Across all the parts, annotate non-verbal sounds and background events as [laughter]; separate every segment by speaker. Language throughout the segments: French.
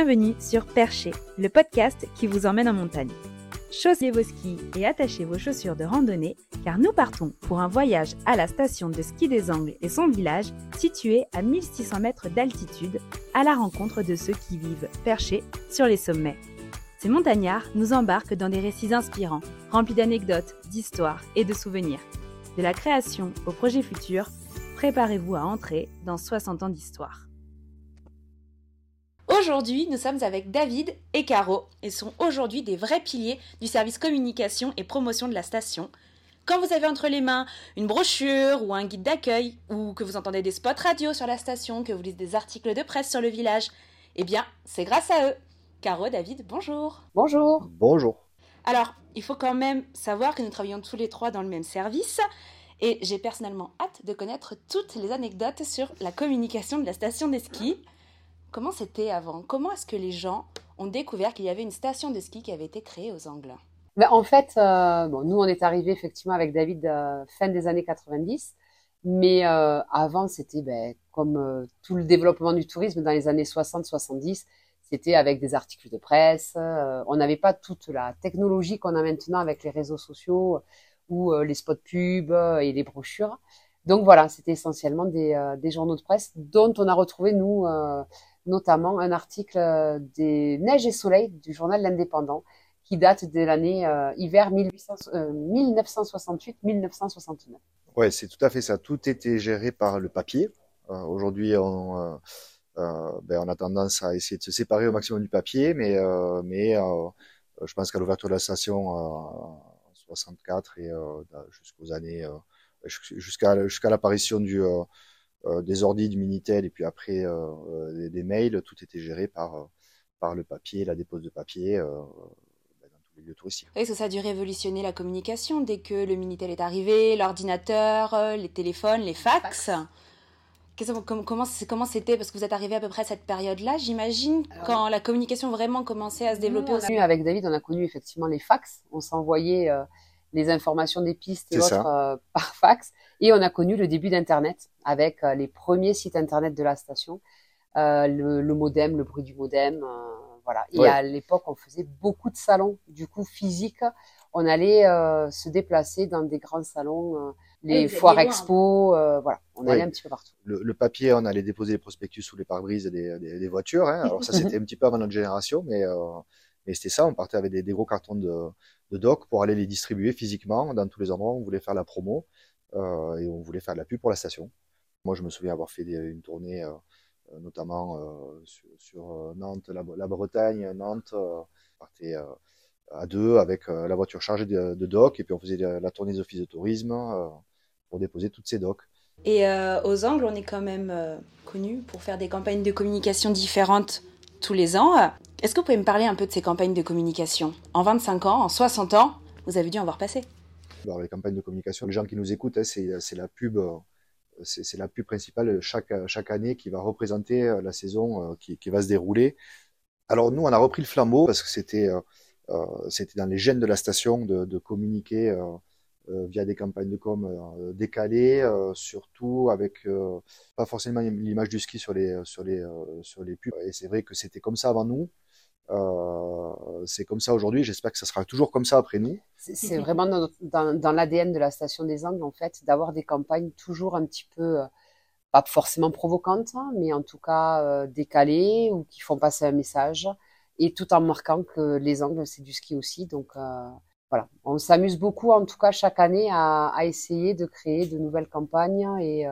Speaker 1: Bienvenue sur Percher, le podcast qui vous emmène en montagne. Chaussez vos skis et attachez vos chaussures de randonnée car nous partons pour un voyage à la station de ski des Angles et son village situé à 1600 mètres d'altitude à la rencontre de ceux qui vivent perchés sur les sommets. Ces montagnards nous embarquent dans des récits inspirants, remplis d'anecdotes, d'histoires et de souvenirs. De la création au projet futur, préparez-vous à entrer dans 60 ans d'histoire. Aujourd'hui, nous sommes avec David et Caro et sont aujourd'hui des vrais piliers du service communication et promotion de la station. Quand vous avez entre les mains une brochure ou un guide d'accueil, ou que vous entendez des spots radio sur la station, que vous lisez des articles de presse sur le village, eh bien, c'est grâce à eux. Caro, David, bonjour.
Speaker 2: Bonjour.
Speaker 3: Bonjour.
Speaker 1: Alors, il faut quand même savoir que nous travaillons tous les trois dans le même service. Et j'ai personnellement hâte de connaître toutes les anecdotes sur la communication de la station des skis. Comment c'était avant? Comment est-ce que les gens ont découvert qu'il y avait une station de ski qui avait été créée aux Angles
Speaker 2: ben, En fait, euh, nous, on est arrivés effectivement avec David euh, fin des années 90. Mais euh, avant, c'était ben, comme tout le développement du tourisme dans les années 60-70, c'était avec des articles de presse. on n'avait pas toute la technologie qu'on a maintenant avec les réseaux sociaux ou les spots pubs et les brochures. Donc voilà, c'était essentiellement des, journaux de presse dont on a retrouvé, nous, notamment un article euh, des Neiges et Soleil du journal L'Indépendant qui date de l'année euh, hiver 1968-1969. Euh,
Speaker 3: ouais, c'est tout à fait ça. Tout était géré par le papier. Aujourd'hui, on, ben, on a tendance à essayer de se séparer au maximum du papier, mais, je pense qu'à l'ouverture de la station en 64 et jusqu'aux années jusqu'à jusqu'à l'apparition du euh, des ordi du Minitel et puis après euh, euh, des, mails, tout était géré par, par le papier, la dépose de papier bah, dans tous les lieux touristiques.
Speaker 1: Oui, ça, ça a dû révolutionner la communication dès que le Minitel est arrivé, l'ordinateur, les téléphones, les fax. Comment comment c'était? Parce que vous êtes arrivé à peu près à cette période-là, j'imagine, quand la communication vraiment commençait à se développer.
Speaker 2: Nous, avec David, on a connu effectivement les fax. On s'envoyait les informations des pistes et autres [laughs] par fax. Et on a connu le début d'Internet avec euh, les premiers sites Internet de la station, euh, le, modem, le bruit du modem. Euh, voilà. Et à l'époque, on faisait beaucoup de salons, du coup physiques. On allait se déplacer dans des grands salons, les foires expo, voilà. On allait un petit peu partout.
Speaker 3: Le, papier, on allait déposer les prospectus sous les pare-brises des, des, voitures. Hein. Alors ça, c'était [laughs] un petit peu avant notre génération, mais mais c'était ça. On partait avec des, gros cartons de, de doc pour aller les distribuer physiquement dans tous les endroits où on voulait faire la promo. Euh, et on voulait faire de la pub pour la station. Moi, je me souviens avoir fait une tournée, euh, euh, notamment sur, Nantes, la, Bretagne, Nantes. on partait à deux avec la voiture chargée de, de docks et puis on faisait la, tournée des offices de tourisme pour déposer toutes ces docks.
Speaker 1: Et aux Angles, on est quand même connu pour faire des campagnes de communication différentes tous les ans. Est-ce que vous pouvez me parler un peu de ces campagnes de communication? En 25 ans, en 60 ans, vous avez dû en voir passer
Speaker 3: les campagnes de communication, les gens qui nous écoutent, hein, c'est la pub, euh, c'est la pub principale chaque, chaque année qui va représenter euh, la saison euh, qui, va se dérouler. Alors nous, on a repris le flambeau parce que c'était c'était dans les gènes de la station de communiquer via des campagnes de com décalées, surtout avec pas forcément l'image du ski sur les sur les sur les pubs. Et c'est vrai que c'était comme ça avant nous. Euh, c'est comme ça aujourd'hui. J'espère que ça sera toujours comme ça après nous.
Speaker 2: C'est vraiment dans, l'ADN de la station des Angles, en fait, d'avoir des campagnes toujours un petit peu, euh, pas forcément provocantes, hein, mais en tout cas euh, décalées ou qui font passer un message. Et tout en marquant que les Angles, c'est du ski aussi. Donc voilà, on s'amuse beaucoup, en tout cas chaque année, à, à, essayer de créer de nouvelles campagnes et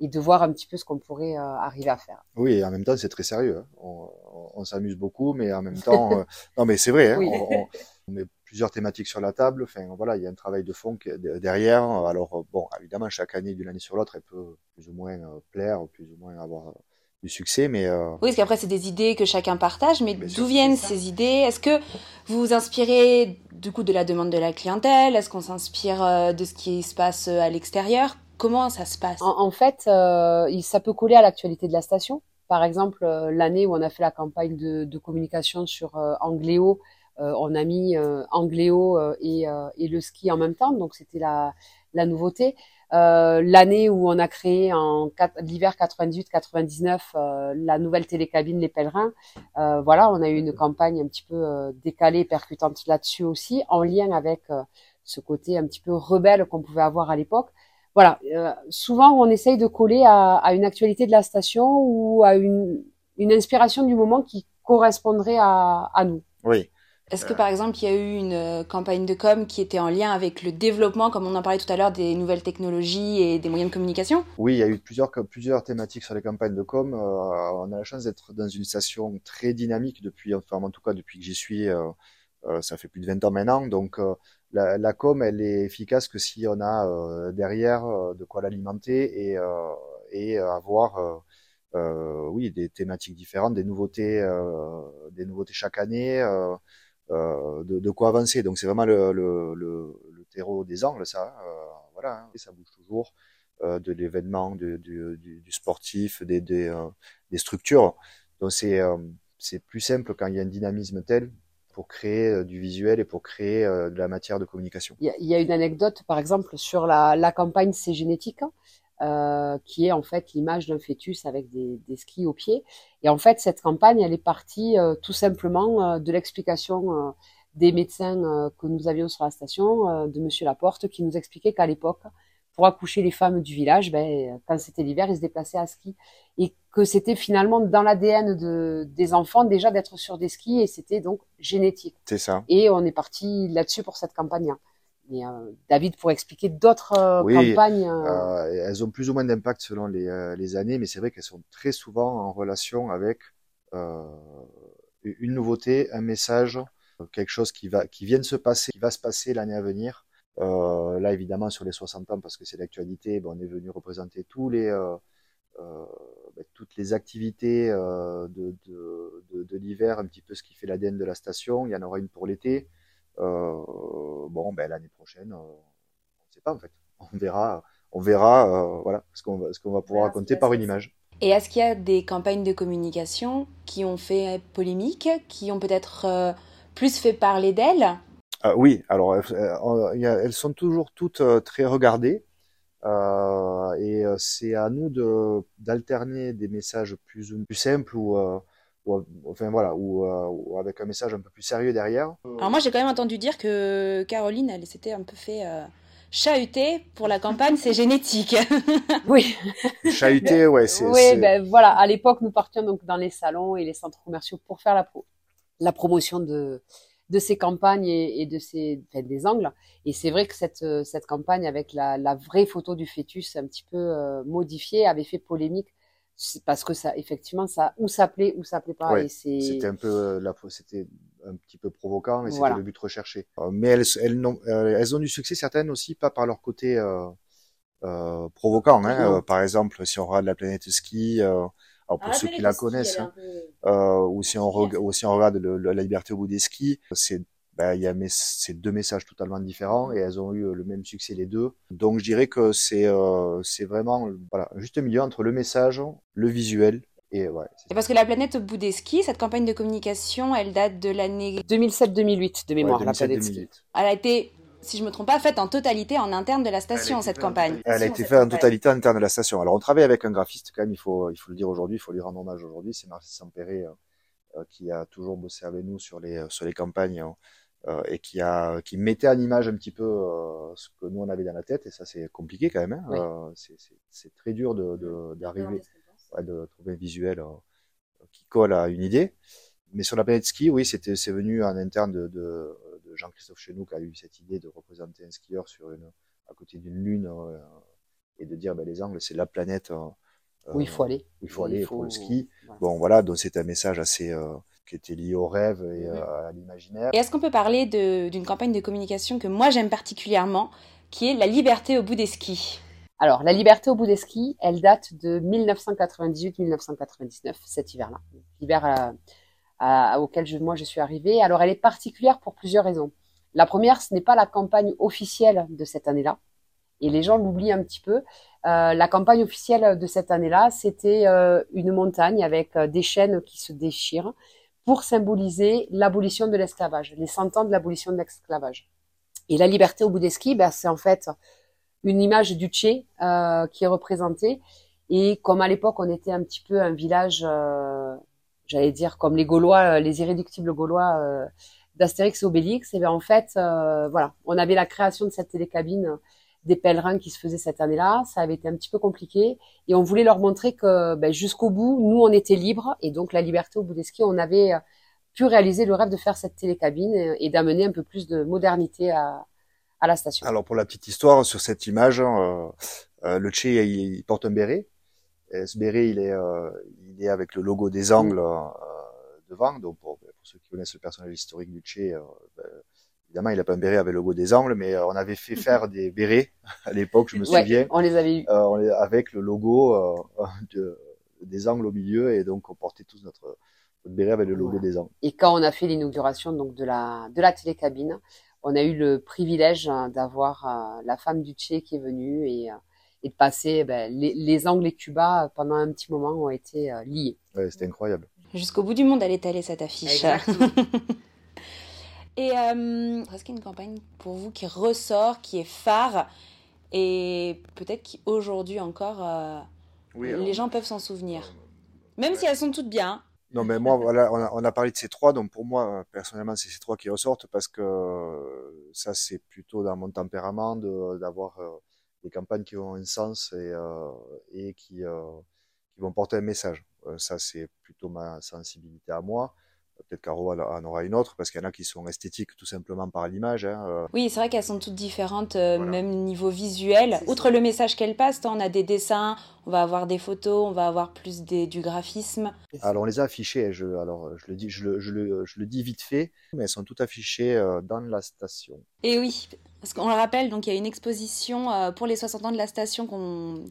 Speaker 2: et de voir un petit peu ce qu'on pourrait euh, arriver à faire.
Speaker 3: Oui, et en même temps, c'est très sérieux. Hein. On, on, s'amuse beaucoup, mais en même temps, euh, [laughs] non, mais c'est vrai. Hein, on, on, met plusieurs thématiques sur la table. Enfin, voilà, il y a un travail de fond derrière. Alors, bon, évidemment, chaque année, d'une année sur l'autre, elle peut plus ou moins euh, plaire, plus ou moins avoir du succès, mais
Speaker 1: oui, parce qu'après, c'est des idées que chacun partage. Mais d'où viennent ces idées? Est-ce que vous vous inspirez du coup de la demande de la clientèle? Est-ce qu'on s'inspire de ce qui se passe à l'extérieur? Comment ça se passe?
Speaker 2: En, fait, euh, ça peut coller à l'actualité de la station. Par exemple, euh, l'année où on a fait la campagne de, communication sur euh, Angléo, on a mis Angléo et, le ski en même temps, donc c'était la, nouveauté. Euh, l'année où on a créé en l'hiver 98-99 euh, la nouvelle télécabine Les Pèlerins, euh, voilà, on a eu une campagne un petit peu décalée, percutante là-dessus aussi, en lien avec ce côté un petit peu rebelle qu'on pouvait avoir à l'époque. Voilà, souvent on essaye de coller à, à, une actualité de la station ou à une, une inspiration du moment qui correspondrait à, à nous.
Speaker 3: Oui,
Speaker 1: est-ce que par exemple il y a eu une euh, campagne de com qui était en lien avec le développement, comme on en parlait tout à l'heure, des nouvelles technologies et des moyens de communication?
Speaker 3: Oui, il y a eu plusieurs, plusieurs thématiques sur les campagnes de com. Euh, on a la chance d'être dans une station très dynamique depuis, enfin en tout cas depuis que j'y suis, euh, ça fait plus de 20 ans maintenant. Donc la, la, com, elle est efficace que si on a derrière de quoi l'alimenter et, et avoir oui des thématiques différentes, des nouveautés, des nouveautés chaque année. Euh, de, de, quoi avancer. Donc c'est vraiment le, le, le, le, terreau des angles, ça. Euh, voilà, hein, et ça bouge toujours euh, de l'événement, du, du, du, sportif, des, des, des structures. Donc c'est c'est plus simple quand il y a un dynamisme tel pour créer du visuel et pour créer de la matière de communication.
Speaker 2: Il y a, il y a une anecdote, par exemple, sur la, la campagne C'est génétique. Euh, qui est en fait l'image d'un fœtus avec des, des, skis aux pieds. Et en fait, cette campagne, elle est partie euh, tout simplement euh, de l'explication des médecins que nous avions sur la station, de Monsieur Laporte, qui nous expliquait qu'à l'époque, pour accoucher les femmes du village, ben, quand c'était l'hiver, ils se déplaçaient à ski. Et que c'était finalement dans l'ADN de, des enfants déjà d'être sur des skis et c'était donc génétique.
Speaker 3: C'est ça.
Speaker 2: Et on est parti là-dessus pour cette campagne. Mais euh, David pourrait expliquer d'autres euh, campagnes.
Speaker 3: Euh, elles ont plus ou moins d'impact selon les, les, années, mais c'est vrai qu'elles sont très souvent en relation avec une nouveauté, un message, quelque chose qui va qui vient de se passer, qui va se passer l'année à venir. là, évidemment, sur les 60 ans, parce que c'est l'actualité, bon, on est venu représenter tous les ben, toutes les activités de, de, de, de l'hiver, un petit peu ce qui fait l'ADN de la station. Il y en aura une pour l'été. Euh, bon, ben l'année prochaine, euh, on ne sait pas en fait. [laughs] On verra, on verra, euh, voilà, ce qu'on va, qu'on va pouvoir raconter par une image.
Speaker 1: Et est-ce qu'il y a des campagnes de communication qui ont fait polémique, qui ont peut-être plus fait parler d'elles?
Speaker 3: Oui, alors elles sont toujours toutes très regardées. Et c'est à nous de d'alterner des messages plus plus simples ou ou, enfin voilà, ou, euh, ou, avec un message un peu plus sérieux derrière.
Speaker 1: Alors moi j'ai quand même entendu dire que Caroline, elle s'était un peu fait euh, chahuter pour la campagne, c'est génétique. [laughs]
Speaker 2: oui.
Speaker 3: Chahuter, ouais, c'est.
Speaker 2: Oui, ben voilà, à l'époque nous partions donc dans les salons et les centres commerciaux pour faire la, la promotion de de ces campagnes et, et de ces enfin, des angles. Et c'est vrai que cette cette campagne avec la, la vraie photo du fœtus un petit peu euh, modifiée avait fait polémique parce que ça effectivement ça ou ça plaît ou ça plaît pas
Speaker 3: et c'est c'était un peu euh, la c'était un petit peu provoquant et c'était le but recherché. Euh, mais elles elles ont euh, elles ont du succès certaines aussi pas par leur côté euh, euh, provoquant hein. par exemple si on regarde la planète ski alors pour ah, ceux qui la connaissent hein, ou si on regarde ou si on regarde le, la liberté au bout des skis c'est ben, il y a ces deux messages totalement différents et elles ont eu le même succès les deux. Donc je dirais que c'est euh, c'est vraiment voilà un juste milieu entre le message, le visuel et ouais.
Speaker 1: Et parce que la planète au bout des skis, cette campagne de communication, elle date de l'année
Speaker 2: 2007-2008 de mémoire.
Speaker 3: Ouais, 2007, la planète ski.
Speaker 1: Elle a été si je me trompe pas, faite en totalité en interne de la station, cette campagne.
Speaker 3: Elle a été faite en totalité en interne de la station. Alors, on travaille avec un graphiste, quand même, il faut, il faut le dire aujourd'hui, il faut lui rendre hommage aujourd'hui. C'est Marcel Sampéré, euh, qui a toujours bossé avec nous sur les, sur les campagnes. Euh, et qui a qui mettait en image un petit peu euh, ce que nous on avait dans la tête. Et ça c'est compliqué quand même hein. oui. Euh, c'est très dur de d'arriver de, trouver un visuel qui colle à une idée. Mais sur la planète ski oui c'était c'est venu en interne de, de, de Jean-Christophe Chenoux qui a eu cette idée de représenter un skieur sur une à côté d'une lune et de dire ben, les angles c'est la planète
Speaker 2: où il faut aller.
Speaker 3: où il faut aller il faut... pour le ski. bon voilà donc c'est un message assez qui était lié au rêve et euh, à l'imaginaire.
Speaker 1: Et est-ce qu'on peut parler d'une campagne de communication que moi j'aime particulièrement, qui est la liberté au bout des skis?
Speaker 2: Alors, la liberté au bout des skis, elle date de 1998-1999, cet hiver-là, l'hiver auquel je, moi je suis arrivée. Alors, elle est particulière pour plusieurs raisons. La première, ce n'est pas la campagne officielle de cette année-là, et les gens l'oublient un petit peu. Euh, la campagne officielle de cette année-là, c'était euh, une montagne avec euh, des chaînes qui se déchirent pour symboliser l'abolition de l'esclavage, les cent ans de l'abolition de l'esclavage. Et la liberté au bout des skis, ben, c'est en fait une image du Tché qui est représentée. Et comme à l'époque, on était un petit peu un village, j'allais dire comme les Gaulois, les irréductibles Gaulois d'Astérix et Obélix, et bien en fait, voilà, on avait la création de cette télécabine des pèlerins qui se faisaient cette année-là. Ça avait été un petit peu compliqué et on voulait leur montrer que ben, jusqu'au bout, nous, on était libres et donc la liberté au bout des skis, on avait euh, pu réaliser le rêve de faire cette télécabine et, d'amener un peu plus de modernité à, à, la station.
Speaker 3: Alors pour la petite histoire, sur cette image, hein, euh, euh, le Tché, il, porte un béret. Et ce béret, il est, euh, il est avec le logo des Angles devant. Donc pour, ceux qui connaissent le personnage historique du Tché, ben, Évidemment, il a pas un béret avec le logo des angles, mais euh, on avait fait faire des bérets à l'époque, je me souviens.
Speaker 2: on les avait eu.
Speaker 3: Euh, avec le logo euh, de, des angles au milieu, et donc on portait tous notre, notre béret avec le logo des angles.
Speaker 2: Et quand on a fait l'inauguration donc de la de la télécabine, on a eu le privilège hein, d'avoir la femme du Tché qui est venue et et de passer ben, les, les, angles et Cuba pendant un petit moment ont été liés.
Speaker 3: Ouais, c'était incroyable.
Speaker 1: Jusqu'au bout du monde, elle est allée cette affiche. [laughs] Et euh, est-ce qu'il y a une campagne pour vous qui ressort, qui est phare et peut-être qu'aujourd'hui encore, euh, les gens peuvent s'en souvenir, euh, même si elles sont toutes bien.
Speaker 3: Non, mais moi, voilà, on a, parlé de ces trois, donc pour moi, personnellement, c'est ces trois qui ressortent parce que ça, c'est plutôt dans mon tempérament d'avoir des campagnes qui ont un sens et, et qui, qui vont porter un message. ça, c'est plutôt ma sensibilité à moi. Peut-être Caro en aura une autre, parce qu'il y en a qui sont esthétiques tout simplement par l'image. Hein,
Speaker 1: euh. Oui, c'est vrai qu'elles sont toutes différentes, euh, même niveau visuel. Outre le message qu'elles passent, on a des dessins, on va avoir des photos, on va avoir plus des, du graphisme.
Speaker 3: Alors on les a affichées, je, alors je le, dis, je, le, je, le, je le dis vite fait, mais elles sont toutes affichées euh, dans la station.
Speaker 1: Et oui, parce qu'on le rappelle, donc il y a une exposition euh, pour les 60 ans de la station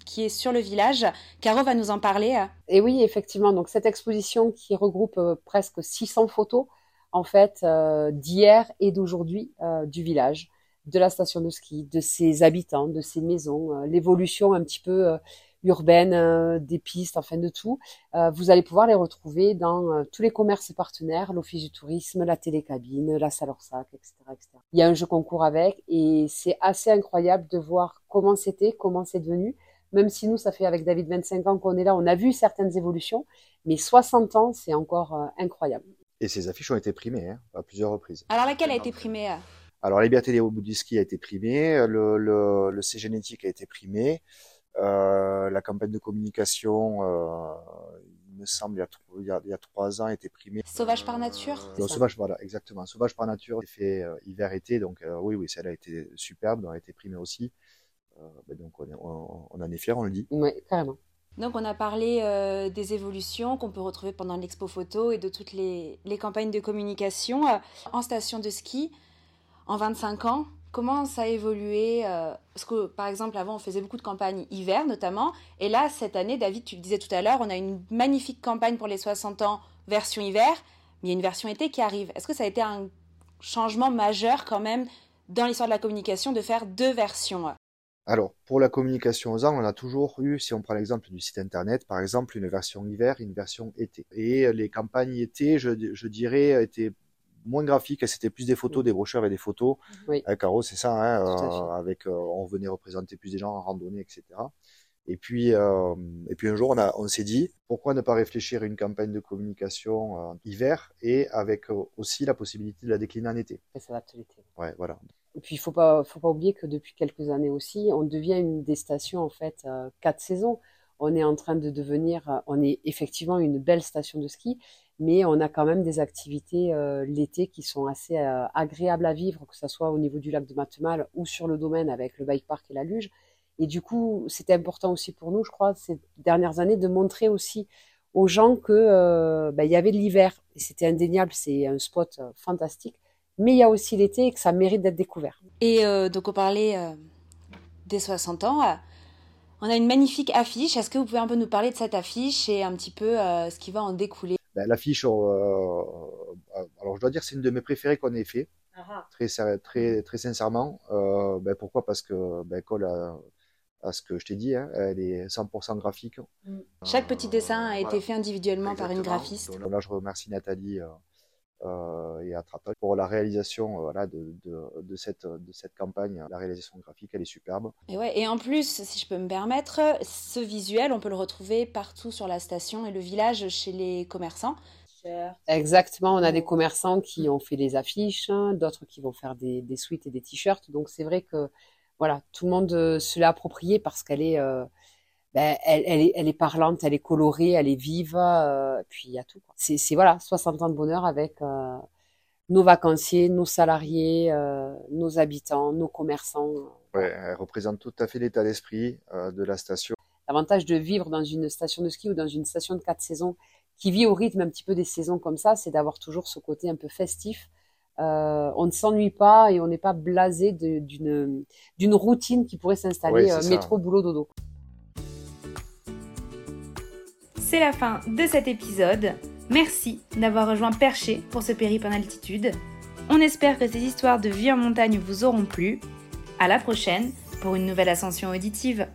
Speaker 1: qui est sur le village. Caro va nous en parler.
Speaker 2: Et oui, effectivement, donc cette exposition qui regroupe euh, presque 600 photos en fait d'hier et d'aujourd'hui du village, de la station de ski, de ses habitants, de ses maisons, l'évolution un petit peu urbaines, euh, des pistes, enfin de tout. Euh, vous allez pouvoir les retrouver dans euh, tous les commerces partenaires, l'Office du tourisme, la télécabine, la salle Orsac, etc., etc. Il y a un jeu concours avec et c'est assez incroyable de voir comment c'était, comment c'est devenu. Même si nous, ça fait avec David 25 ans qu'on est là, on a vu certaines évolutions, mais 60 ans, c'est encore incroyable.
Speaker 3: Et ces affiches ont été primées hein, à plusieurs reprises.
Speaker 1: Alors laquelle a été primée
Speaker 3: Alors la liberté des robots du ski a été primée, le, le, le C génétique a été primé. Euh, la campagne de communication, euh, il me semble, il y, a, il, y a, trois ans, était primée.
Speaker 1: Sauvage par nature
Speaker 3: euh, Sauvage, voilà, exactement. Sauvage par nature, fait euh, hiver-été, donc oui, oui, celle a été superbe, elle a été primée aussi. Ben donc on, on, on, en est fiers, on le dit.
Speaker 2: Oui, carrément.
Speaker 1: Donc on a parlé euh, des évolutions qu'on peut retrouver pendant l'expo photo et de toutes les, les campagnes de communication en station de ski en 25 ans. Comment ça a évolué euh, Parce que, par exemple, avant, on faisait beaucoup de campagnes hiver, notamment. Et là, cette année, David, tu le disais tout à l'heure, on a une magnifique campagne pour les 60 ans, version hiver. Mais il y a une version été qui arrive. Est-ce que ça a été un changement majeur, quand même, dans l'histoire de la communication, de faire deux versions?
Speaker 3: Alors, pour la communication aux angles, on a toujours eu, si on prend l'exemple du site internet, par exemple, une version hiver, une version été. Et les campagnes été, je dirais, étaient moins graphique, c'était plus des photos, des brochures avec des photos.
Speaker 2: Oui.
Speaker 3: Avec Caro, c'est ça, hein, euh, avec, euh, on venait représenter plus des gens en randonnée, etc. Et puis, euh, et puis un jour, on, a, on s'est dit, pourquoi ne pas réfléchir à une campagne de communication euh, hiver et avec euh, aussi la possibilité de la décliner en été.
Speaker 2: Et s'adapte l'été.
Speaker 3: Ouais, voilà.
Speaker 2: Et puis, il faut pas, faut pas oublier que depuis quelques années aussi, on devient une des stations, en fait, quatre saisons. On est en train de devenir, on est effectivement une belle station de ski, mais on a quand même des activités euh, l'été qui sont assez euh, agréables à vivre, que ce soit au niveau du lac de Matemal ou sur le domaine avec le bike park et la luge. Et du coup, c'était important aussi pour nous, je crois, ces dernières années, de montrer aussi aux gens que euh, ben, y avait de l'hiver c'était indéniable, c'est un spot fantastique. Mais il y a aussi l'été et que ça mérite d'être découvert.
Speaker 1: Et donc on parlait des 60 ans. On a une magnifique affiche. Est-ce que vous pouvez un peu nous parler de cette affiche et un petit peu ce qui va en découler?
Speaker 3: Ben, l'affiche, euh, euh, alors je dois dire, c'est une de mes préférées qu'on ait fait. Très, très, très sincèrement. Euh, ben, pourquoi? Parce que ben, colle à, à, ce que je t'ai dit, hein, elle est 100% graphique.
Speaker 1: Mm. Chaque petit dessin a été fait individuellement par une graphiste.
Speaker 3: là, je remercie Nathalie et à Trapal. Pour la réalisation voilà, de, de, cette, de cette campagne, la réalisation graphique, elle est superbe.
Speaker 1: Et, ouais, et en plus, si je peux me permettre, ce visuel, on peut le retrouver partout sur la station et le village chez les commerçants.
Speaker 2: Exactement, on a des commerçants qui ont fait des affiches, hein, d'autres qui vont faire des, des suites et des t-shirts. Donc c'est vrai que voilà, tout le monde euh, se l'a appropriée parce qu'elle est, euh, ben, elle, elle, est, elle est parlante, elle est colorée, elle est vive, euh, puis il y a tout. C'est, voilà, 60 ans de bonheur avec nos vacanciers, nos salariés, nos habitants, nos commerçants.
Speaker 3: Ouais, elle représente tout à fait l'état d'esprit de la station.
Speaker 2: L'avantage de vivre dans une station de ski ou dans une station de quatre saisons qui vit au rythme un petit peu des saisons comme ça, c'est d'avoir toujours ce côté un peu festif. Euh, on ne s'ennuie pas et on n'est pas blasé d'une routine qui pourrait s'installer euh, métro boulot dodo.
Speaker 1: C'est la fin de cet épisode. Merci d'avoir rejoint Perché pour ce périple en altitude. On espère que ces histoires de vie en montagne vous auront plu. À la prochaine pour une nouvelle ascension auditive.